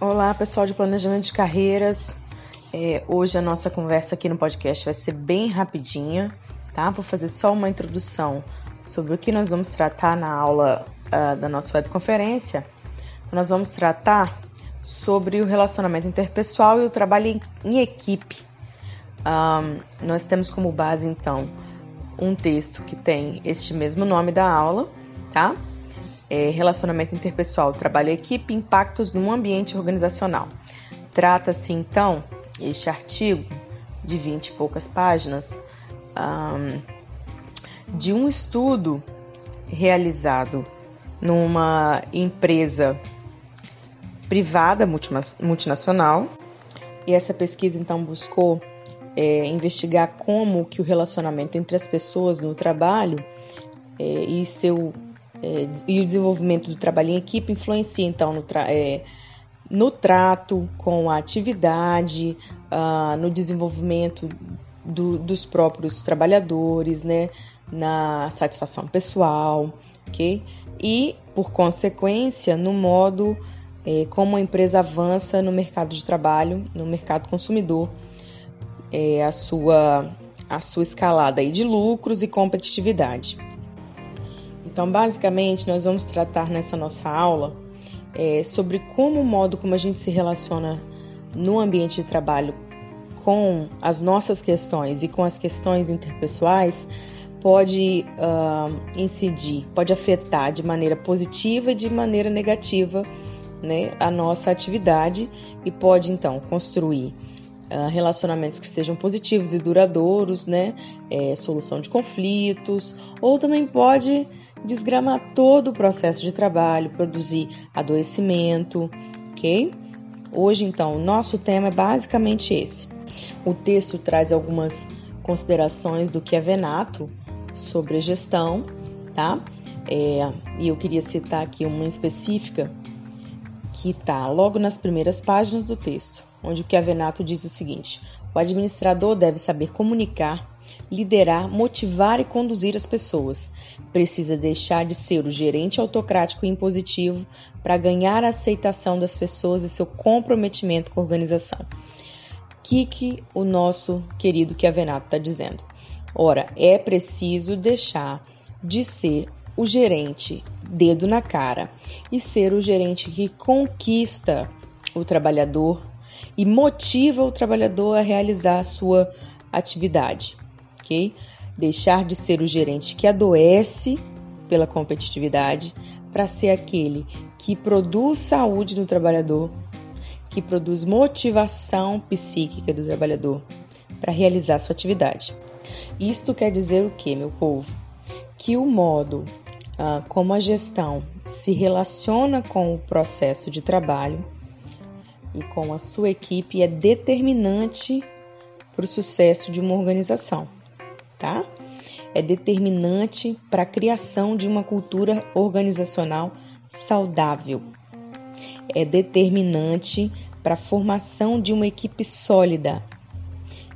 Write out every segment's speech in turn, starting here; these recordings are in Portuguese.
Olá, pessoal de planejamento de carreiras. É, hoje a nossa conversa aqui no podcast vai ser bem rapidinha, tá? Vou fazer só uma introdução sobre o que nós vamos tratar na aula uh, da nossa webconferência. Nós vamos tratar sobre o relacionamento interpessoal e o trabalho em, em equipe. Um, nós temos como base, então, um texto que tem este mesmo nome da aula, tá? É, relacionamento interpessoal, trabalho equipe, impactos no ambiente organizacional. Trata-se então este artigo de 20 e poucas páginas um, de um estudo realizado numa empresa privada multinacional e essa pesquisa então buscou é, investigar como que o relacionamento entre as pessoas no trabalho é, e seu é, e o desenvolvimento do trabalho em equipe influencia, então, no, tra é, no trato com a atividade, uh, no desenvolvimento do, dos próprios trabalhadores, né, na satisfação pessoal, ok? E, por consequência, no modo é, como a empresa avança no mercado de trabalho, no mercado consumidor, é, a, sua, a sua escalada aí de lucros e competitividade. Então, basicamente, nós vamos tratar nessa nossa aula é, sobre como o modo como a gente se relaciona no ambiente de trabalho com as nossas questões e com as questões interpessoais pode uh, incidir, pode afetar de maneira positiva e de maneira negativa né, a nossa atividade e pode então construir relacionamentos que sejam positivos e duradouros, né, é, solução de conflitos, ou também pode desgramar todo o processo de trabalho, produzir adoecimento, ok? Hoje, então, nosso tema é basicamente esse. O texto traz algumas considerações do que é Venato sobre gestão, tá? É, e eu queria citar aqui uma específica que está logo nas primeiras páginas do texto, onde o Chiavenato diz o seguinte: o administrador deve saber comunicar, liderar, motivar e conduzir as pessoas. Precisa deixar de ser o gerente autocrático e impositivo para ganhar a aceitação das pessoas e seu comprometimento com a organização. O que, que o nosso querido Chiavenato está dizendo? Ora, é preciso deixar de ser o gerente dedo na cara e ser o gerente que conquista o trabalhador e motiva o trabalhador a realizar a sua atividade, ok? Deixar de ser o gerente que adoece pela competitividade para ser aquele que produz saúde no trabalhador, que produz motivação psíquica do trabalhador para realizar sua atividade. Isto quer dizer o que, meu povo? Que o modo ah, como a gestão se relaciona com o processo de trabalho e com a sua equipe é determinante para o sucesso de uma organização, tá? É determinante para a criação de uma cultura organizacional saudável. É determinante para a formação de uma equipe sólida,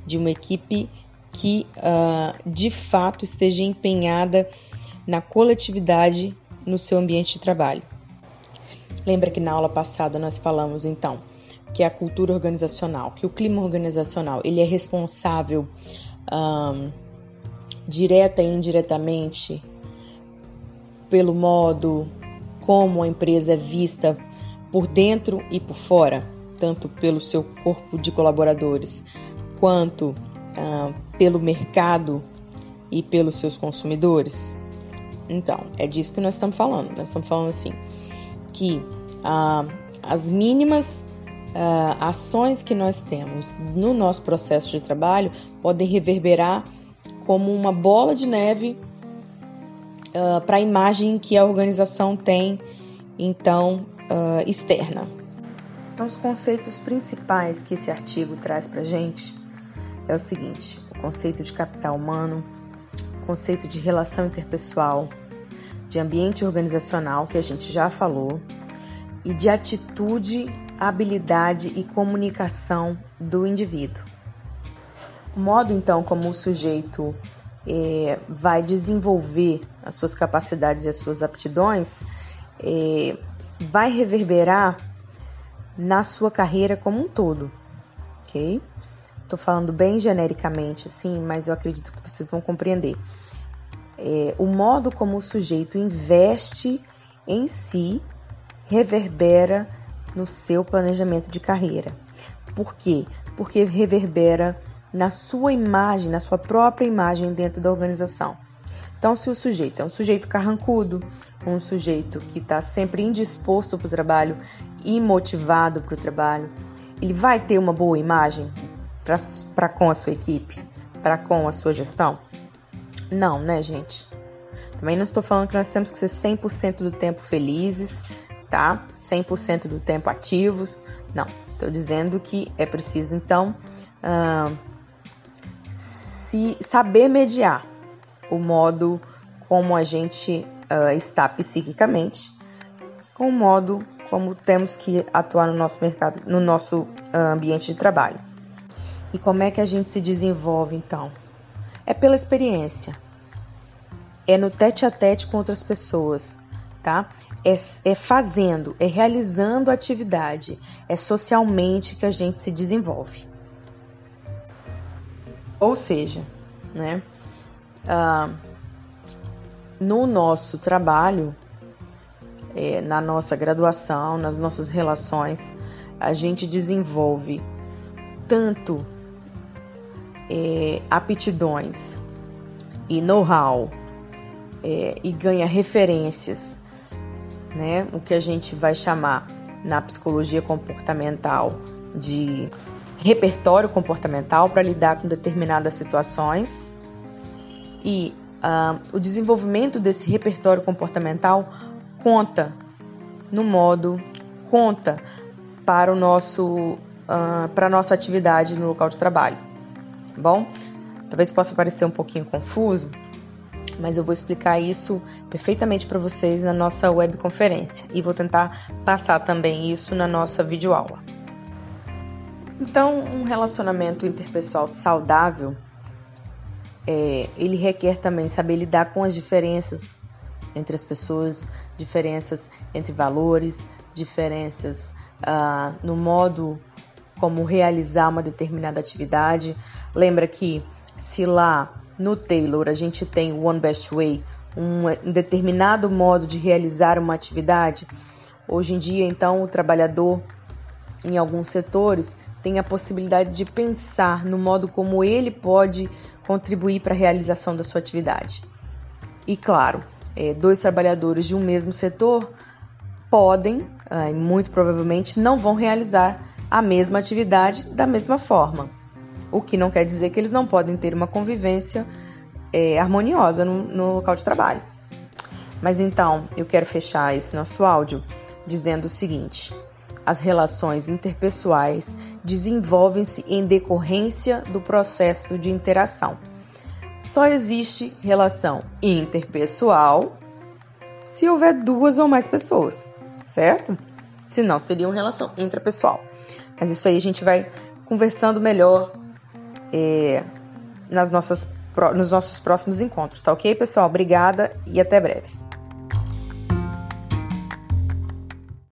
de uma equipe que uh, de fato esteja empenhada na coletividade no seu ambiente de trabalho. Lembra que na aula passada nós falamos então que é a cultura organizacional, que o clima organizacional ele é responsável um, direta e indiretamente pelo modo como a empresa é vista por dentro e por fora, tanto pelo seu corpo de colaboradores quanto uh, pelo mercado e pelos seus consumidores. Então, é disso que nós estamos falando. Nós estamos falando assim que uh, as mínimas uh, ações que nós temos no nosso processo de trabalho podem reverberar como uma bola de neve uh, para a imagem que a organização tem, então, uh, externa. Então, os conceitos principais que esse artigo traz para a gente é o seguinte: o conceito de capital humano, o conceito de relação interpessoal, de ambiente organizacional, que a gente já falou, e de atitude habilidade e comunicação do indivíduo. O modo então como o sujeito é, vai desenvolver as suas capacidades e as suas aptidões é, vai reverberar na sua carreira como um todo, ok? Estou falando bem genericamente, assim, mas eu acredito que vocês vão compreender. É, o modo como o sujeito investe em si reverbera no seu planejamento de carreira. Por quê? Porque reverbera na sua imagem, na sua própria imagem dentro da organização. Então, se o sujeito é um sujeito carrancudo, um sujeito que está sempre indisposto para o trabalho e motivado para o trabalho, ele vai ter uma boa imagem para com a sua equipe, para com a sua gestão? Não, né, gente? Também não estou falando que nós temos que ser 100% do tempo felizes, tá? 100% do tempo ativos. Não, estou dizendo que é preciso, então, uh, se saber mediar o modo como a gente uh, está psiquicamente, com o modo como temos que atuar no nosso mercado, no nosso uh, ambiente de trabalho. E como é que a gente se desenvolve então? É pela experiência. É no tete a tete com outras pessoas, tá? É, é fazendo, é realizando atividade, é socialmente que a gente se desenvolve. Ou seja, né? Ah, no nosso trabalho, é, na nossa graduação, nas nossas relações, a gente desenvolve tanto é, aptidões e know-how é, e ganha referências, né? O que a gente vai chamar na psicologia comportamental de repertório comportamental para lidar com determinadas situações e uh, o desenvolvimento desse repertório comportamental conta no modo conta para o nosso uh, para a nossa atividade no local de trabalho. Tá bom? Talvez possa parecer um pouquinho confuso, mas eu vou explicar isso perfeitamente para vocês na nossa webconferência e vou tentar passar também isso na nossa videoaula. Então, um relacionamento interpessoal saudável, é, ele requer também saber lidar com as diferenças entre as pessoas, diferenças entre valores, diferenças ah, no modo como realizar uma determinada atividade. Lembra que se lá no Taylor a gente tem o One Best Way, um determinado modo de realizar uma atividade, hoje em dia então o trabalhador em alguns setores tem a possibilidade de pensar no modo como ele pode contribuir para a realização da sua atividade. E claro, é, dois trabalhadores de um mesmo setor podem, é, muito provavelmente, não vão realizar a mesma atividade da mesma forma. O que não quer dizer que eles não podem ter uma convivência é, harmoniosa no, no local de trabalho. Mas então, eu quero fechar esse nosso áudio dizendo o seguinte: as relações interpessoais desenvolvem-se em decorrência do processo de interação. Só existe relação interpessoal se houver duas ou mais pessoas, certo? Senão seria uma relação intrapessoal. Mas isso aí a gente vai conversando melhor é, nas nossas, nos nossos próximos encontros, tá ok, pessoal? Obrigada e até breve.